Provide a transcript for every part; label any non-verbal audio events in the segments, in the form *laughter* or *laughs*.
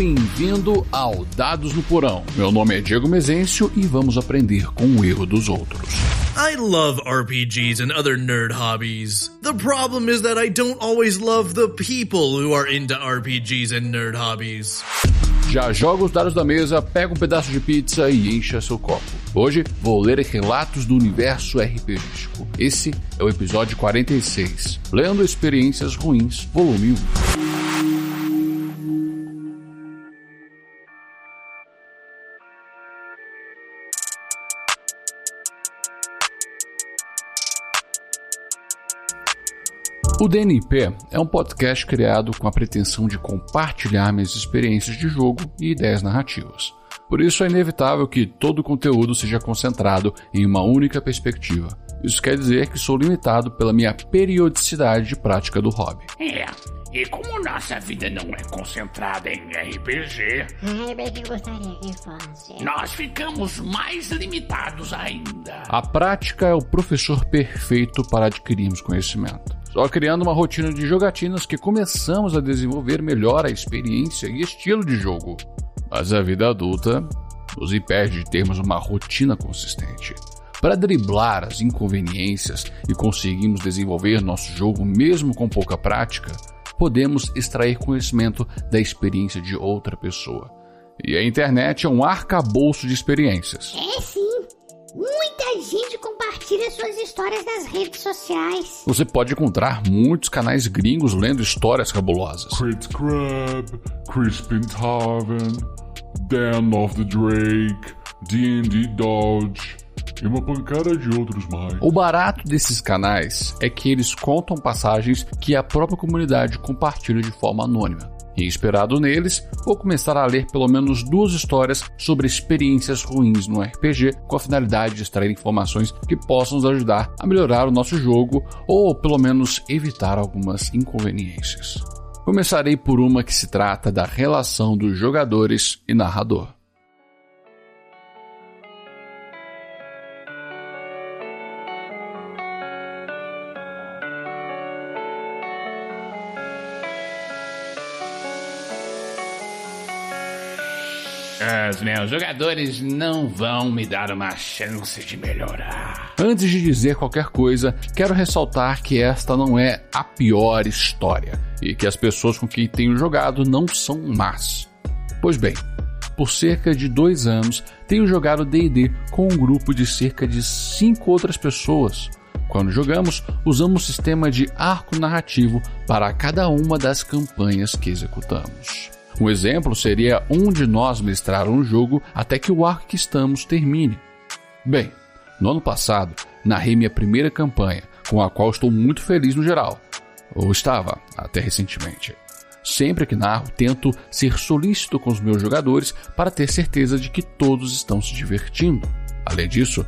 bem-vindo ao Dados no Porão. Meu nome é Diego Mezencio e vamos aprender com o erro dos outros. I love RPGs and other nerd hobbies. The problem is that I don't always love the people who are into RPGs and nerd hobbies. Já joga os dados da mesa, pega um pedaço de pizza e encha seu copo. Hoje vou ler relatos do universo RPGístico. Esse é o episódio 46, Lendo Experiências Ruins, volume 1. O DNP é um podcast criado com a pretensão de compartilhar minhas experiências de jogo e ideias narrativas. Por isso é inevitável que todo o conteúdo seja concentrado em uma única perspectiva. Isso quer dizer que sou limitado pela minha periodicidade de prática do hobby. É, e como nossa vida não é concentrada em RPG, nós ficamos mais limitados ainda. A prática é o professor perfeito para adquirirmos conhecimento. Só criando uma rotina de jogatinas que começamos a desenvolver melhor a experiência e estilo de jogo. Mas a vida adulta nos impede de termos uma rotina consistente. Para driblar as inconveniências e conseguirmos desenvolver nosso jogo mesmo com pouca prática, podemos extrair conhecimento da experiência de outra pessoa. E a internet é um arcabouço de experiências. É sim. Muita gente compartilha suas histórias nas redes sociais. Você pode encontrar muitos canais gringos lendo histórias cabulosas. Crit Crab, Crispin Tarvin, Dan of the Drake, D&D Dodge e uma pancada de outros mais. O barato desses canais é que eles contam passagens que a própria comunidade compartilha de forma anônima. E inspirado neles, vou começar a ler pelo menos duas histórias sobre experiências ruins no RPG, com a finalidade de extrair informações que possam nos ajudar a melhorar o nosso jogo ou pelo menos evitar algumas inconveniências. Começarei por uma que se trata da relação dos jogadores e narrador. Os meus jogadores não vão me dar uma chance de melhorar. Antes de dizer qualquer coisa, quero ressaltar que esta não é a pior história e que as pessoas com quem tenho jogado não são más. Pois bem, por cerca de dois anos tenho jogado DD com um grupo de cerca de cinco outras pessoas. Quando jogamos, usamos um sistema de arco narrativo para cada uma das campanhas que executamos. Um exemplo seria um de nós mestrar um jogo até que o arco que estamos termine. Bem, no ano passado, narrei minha primeira campanha, com a qual estou muito feliz no geral. Ou estava, até recentemente. Sempre que narro, tento ser solícito com os meus jogadores para ter certeza de que todos estão se divertindo. Além disso,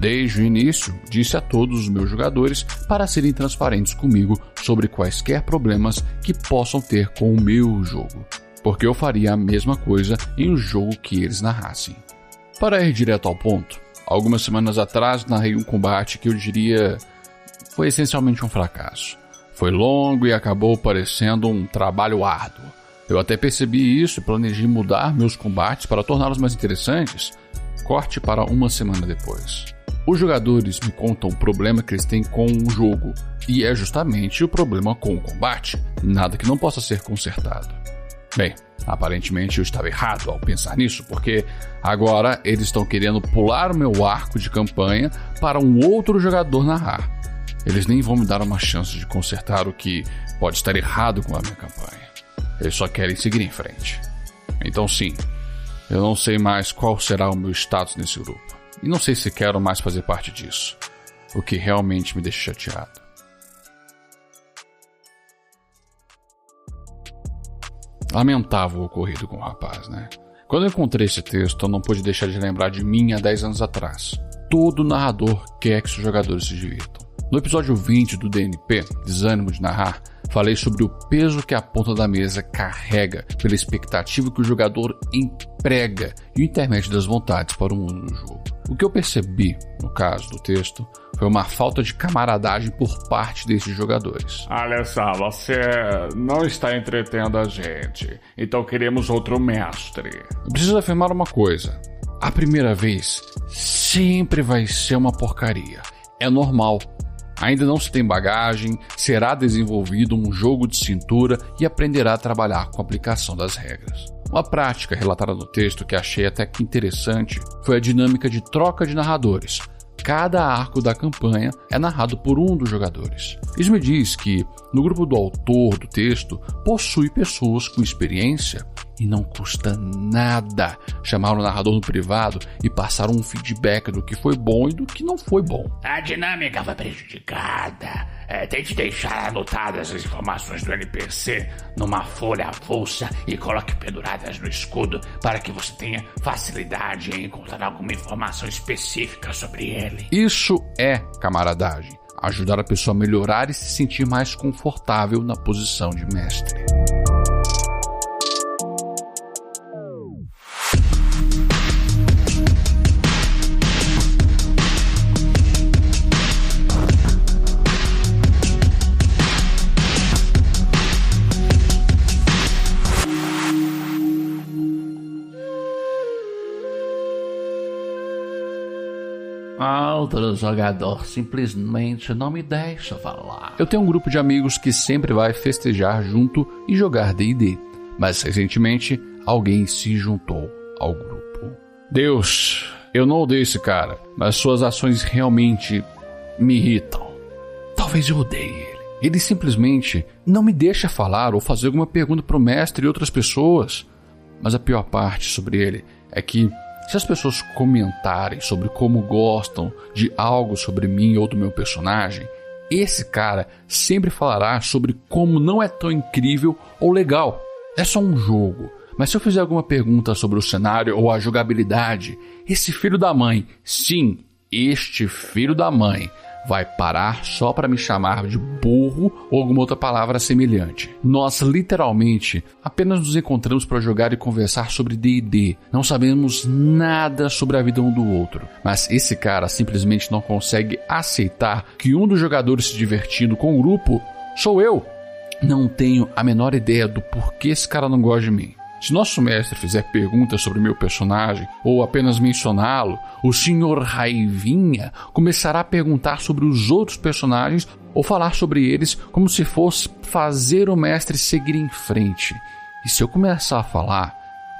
desde o início, disse a todos os meus jogadores para serem transparentes comigo sobre quaisquer problemas que possam ter com o meu jogo porque eu faria a mesma coisa em um jogo que eles narrassem. Para ir direto ao ponto, algumas semanas atrás narrei um combate que eu diria foi essencialmente um fracasso. Foi longo e acabou parecendo um trabalho árduo. Eu até percebi isso e planejei mudar meus combates para torná-los mais interessantes. Corte para uma semana depois. Os jogadores me contam o problema que eles têm com o jogo, e é justamente o problema com o combate. Nada que não possa ser consertado. Bem, aparentemente eu estava errado ao pensar nisso, porque agora eles estão querendo pular o meu arco de campanha para um outro jogador narrar. Eles nem vão me dar uma chance de consertar o que pode estar errado com a minha campanha. Eles só querem seguir em frente. Então, sim, eu não sei mais qual será o meu status nesse grupo. E não sei se quero mais fazer parte disso. O que realmente me deixa chateado. Lamentável o ocorrido com o rapaz, né? Quando eu encontrei esse texto, eu não pude deixar de lembrar de mim há 10 anos atrás. Todo narrador quer que seus jogadores se divirtam. No episódio 20 do DNP, Desânimo de Narrar, falei sobre o peso que a ponta da mesa carrega pela expectativa que o jogador emprega e o intermédio das vontades para o mundo do jogo. O que eu percebi, no caso do texto, foi uma falta de camaradagem por parte desses jogadores. Olha só, você não está entretendo a gente, então queremos outro mestre. Eu preciso afirmar uma coisa: a primeira vez sempre vai ser uma porcaria. É normal. Ainda não se tem bagagem, será desenvolvido um jogo de cintura e aprenderá a trabalhar com a aplicação das regras. Uma prática relatada no texto que achei até que interessante foi a dinâmica de troca de narradores. Cada arco da campanha é narrado por um dos jogadores. Isso me diz que, no grupo do autor do texto, possui pessoas com experiência e não custa nada chamar o narrador no privado e passar um feedback do que foi bom e do que não foi bom. A dinâmica foi prejudicada. É, tente deixar anotadas as informações do NPC numa folha avulsa e coloque penduradas no escudo para que você tenha facilidade em encontrar alguma informação específica sobre ele. Isso é camaradagem. Ajudar a pessoa a melhorar e se sentir mais confortável na posição de mestre. Outro jogador simplesmente não me deixa falar. Eu tenho um grupo de amigos que sempre vai festejar junto e jogar D&D, mas recentemente alguém se juntou ao grupo. Deus, eu não odeio esse cara, mas suas ações realmente me irritam. Talvez eu odeie ele. Ele simplesmente não me deixa falar ou fazer alguma pergunta para o mestre e outras pessoas. Mas a pior parte sobre ele é que se as pessoas comentarem sobre como gostam de algo sobre mim ou do meu personagem, esse cara sempre falará sobre como não é tão incrível ou legal. É só um jogo. Mas se eu fizer alguma pergunta sobre o cenário ou a jogabilidade, esse filho da mãe, sim, este filho da mãe, vai parar só para me chamar de burro ou alguma outra palavra semelhante. Nós literalmente apenas nos encontramos para jogar e conversar sobre D&D. Não sabemos nada sobre a vida um do outro. Mas esse cara simplesmente não consegue aceitar que um dos jogadores se divertindo com o grupo sou eu. Não tenho a menor ideia do porquê esse cara não gosta de mim. Se nosso mestre fizer perguntas sobre meu personagem ou apenas mencioná-lo, o Sr. Raivinha começará a perguntar sobre os outros personagens ou falar sobre eles como se fosse fazer o mestre seguir em frente. E se eu começar a falar,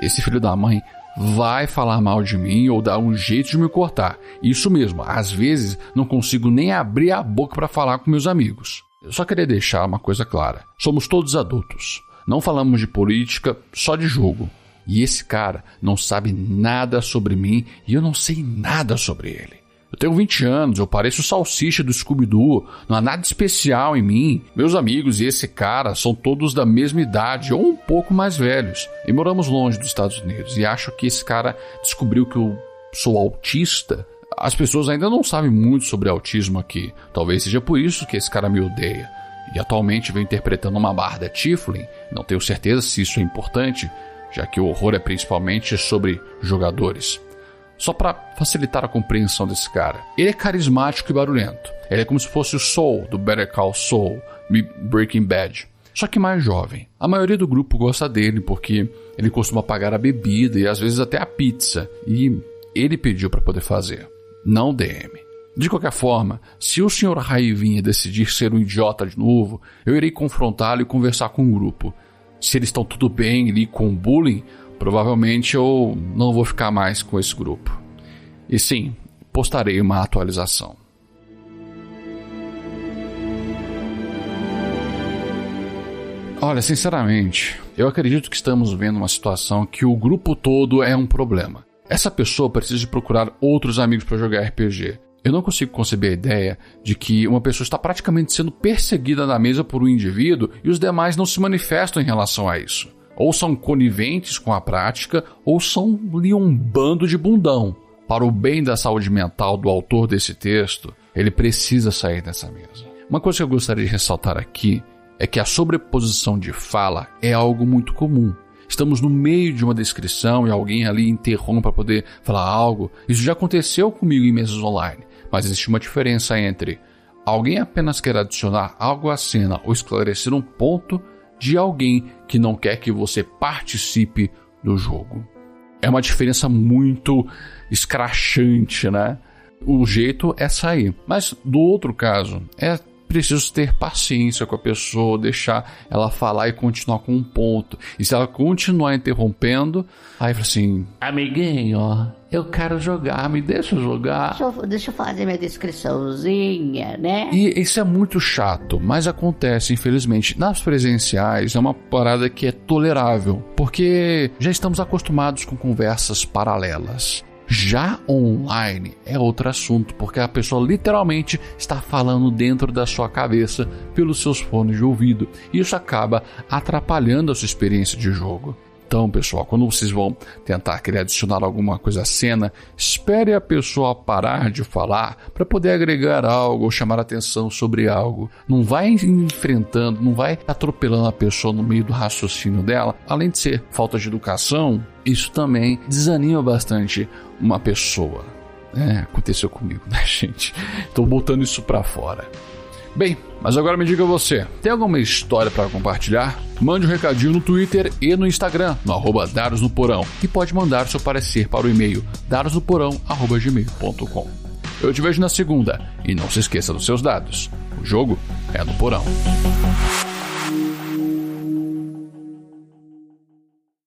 esse filho da mãe vai falar mal de mim ou dar um jeito de me cortar. Isso mesmo, às vezes não consigo nem abrir a boca para falar com meus amigos. Eu só queria deixar uma coisa clara: somos todos adultos. Não falamos de política, só de jogo. E esse cara não sabe nada sobre mim e eu não sei nada sobre ele. Eu tenho 20 anos, eu pareço o salsicha do Scooby-Doo, não há nada especial em mim. Meus amigos e esse cara são todos da mesma idade ou um pouco mais velhos. E moramos longe dos Estados Unidos. E acho que esse cara descobriu que eu sou autista. As pessoas ainda não sabem muito sobre autismo aqui. Talvez seja por isso que esse cara me odeia e atualmente vem interpretando uma barda Tiflin. Não tenho certeza se isso é importante, já que o horror é principalmente sobre jogadores. Só para facilitar a compreensão desse cara. Ele é carismático e barulhento. Ele é como se fosse o Soul do Better Call Saul, Breaking Bad. Só que mais jovem. A maioria do grupo gosta dele porque ele costuma pagar a bebida e às vezes até a pizza. E ele pediu para poder fazer. Não DM. De qualquer forma, se o Sr. Raivinha decidir ser um idiota de novo, eu irei confrontá-lo e conversar com o grupo. Se eles estão tudo bem ali com o bullying, provavelmente eu não vou ficar mais com esse grupo. E sim, postarei uma atualização. Olha, sinceramente, eu acredito que estamos vendo uma situação que o grupo todo é um problema. Essa pessoa precisa procurar outros amigos para jogar RPG. Eu não consigo conceber a ideia de que uma pessoa está praticamente sendo perseguida na mesa por um indivíduo e os demais não se manifestam em relação a isso. Ou são coniventes com a prática, ou são ali um bando de bundão. Para o bem da saúde mental do autor desse texto, Ele precisa sair dessa mesa. Uma coisa que eu gostaria de ressaltar aqui é que a sobreposição de fala é algo muito comum. Estamos no meio de uma descrição e alguém ali interrompe para poder falar algo. Isso já aconteceu comigo em mesas online, mas existe uma diferença entre alguém apenas quer adicionar algo à cena ou esclarecer um ponto de alguém que não quer que você participe do jogo. É uma diferença muito escrachante, né? O jeito é sair. Mas do outro caso, é preciso ter paciência com a pessoa, deixar ela falar e continuar com um ponto. E se ela continuar interrompendo, aí fala assim: Amiguinho, eu quero jogar, me deixa jogar. Deixa eu, deixa eu fazer minha descriçãozinha, né? E isso é muito chato, mas acontece, infelizmente. Nas presenciais é uma parada que é tolerável, porque já estamos acostumados com conversas paralelas. Já online é outro assunto, porque a pessoa literalmente está falando dentro da sua cabeça pelos seus fones de ouvido. E isso acaba atrapalhando a sua experiência de jogo. Então, pessoal, quando vocês vão tentar querer adicionar alguma coisa à cena, espere a pessoa parar de falar para poder agregar algo ou chamar atenção sobre algo. Não vai enfrentando, não vai atropelando a pessoa no meio do raciocínio dela. Além de ser falta de educação, isso também desanima bastante uma pessoa. É, aconteceu comigo, *laughs* né, gente? Estou botando isso para fora. Bem, mas agora me diga você, tem alguma história para compartilhar? Mande um recadinho no Twitter e no Instagram, no arroba Dados no Porão, e pode mandar seu parecer para o e-mail dadosnoporão.gmail.com. Eu te vejo na segunda, e não se esqueça dos seus dados. O jogo é no Porão.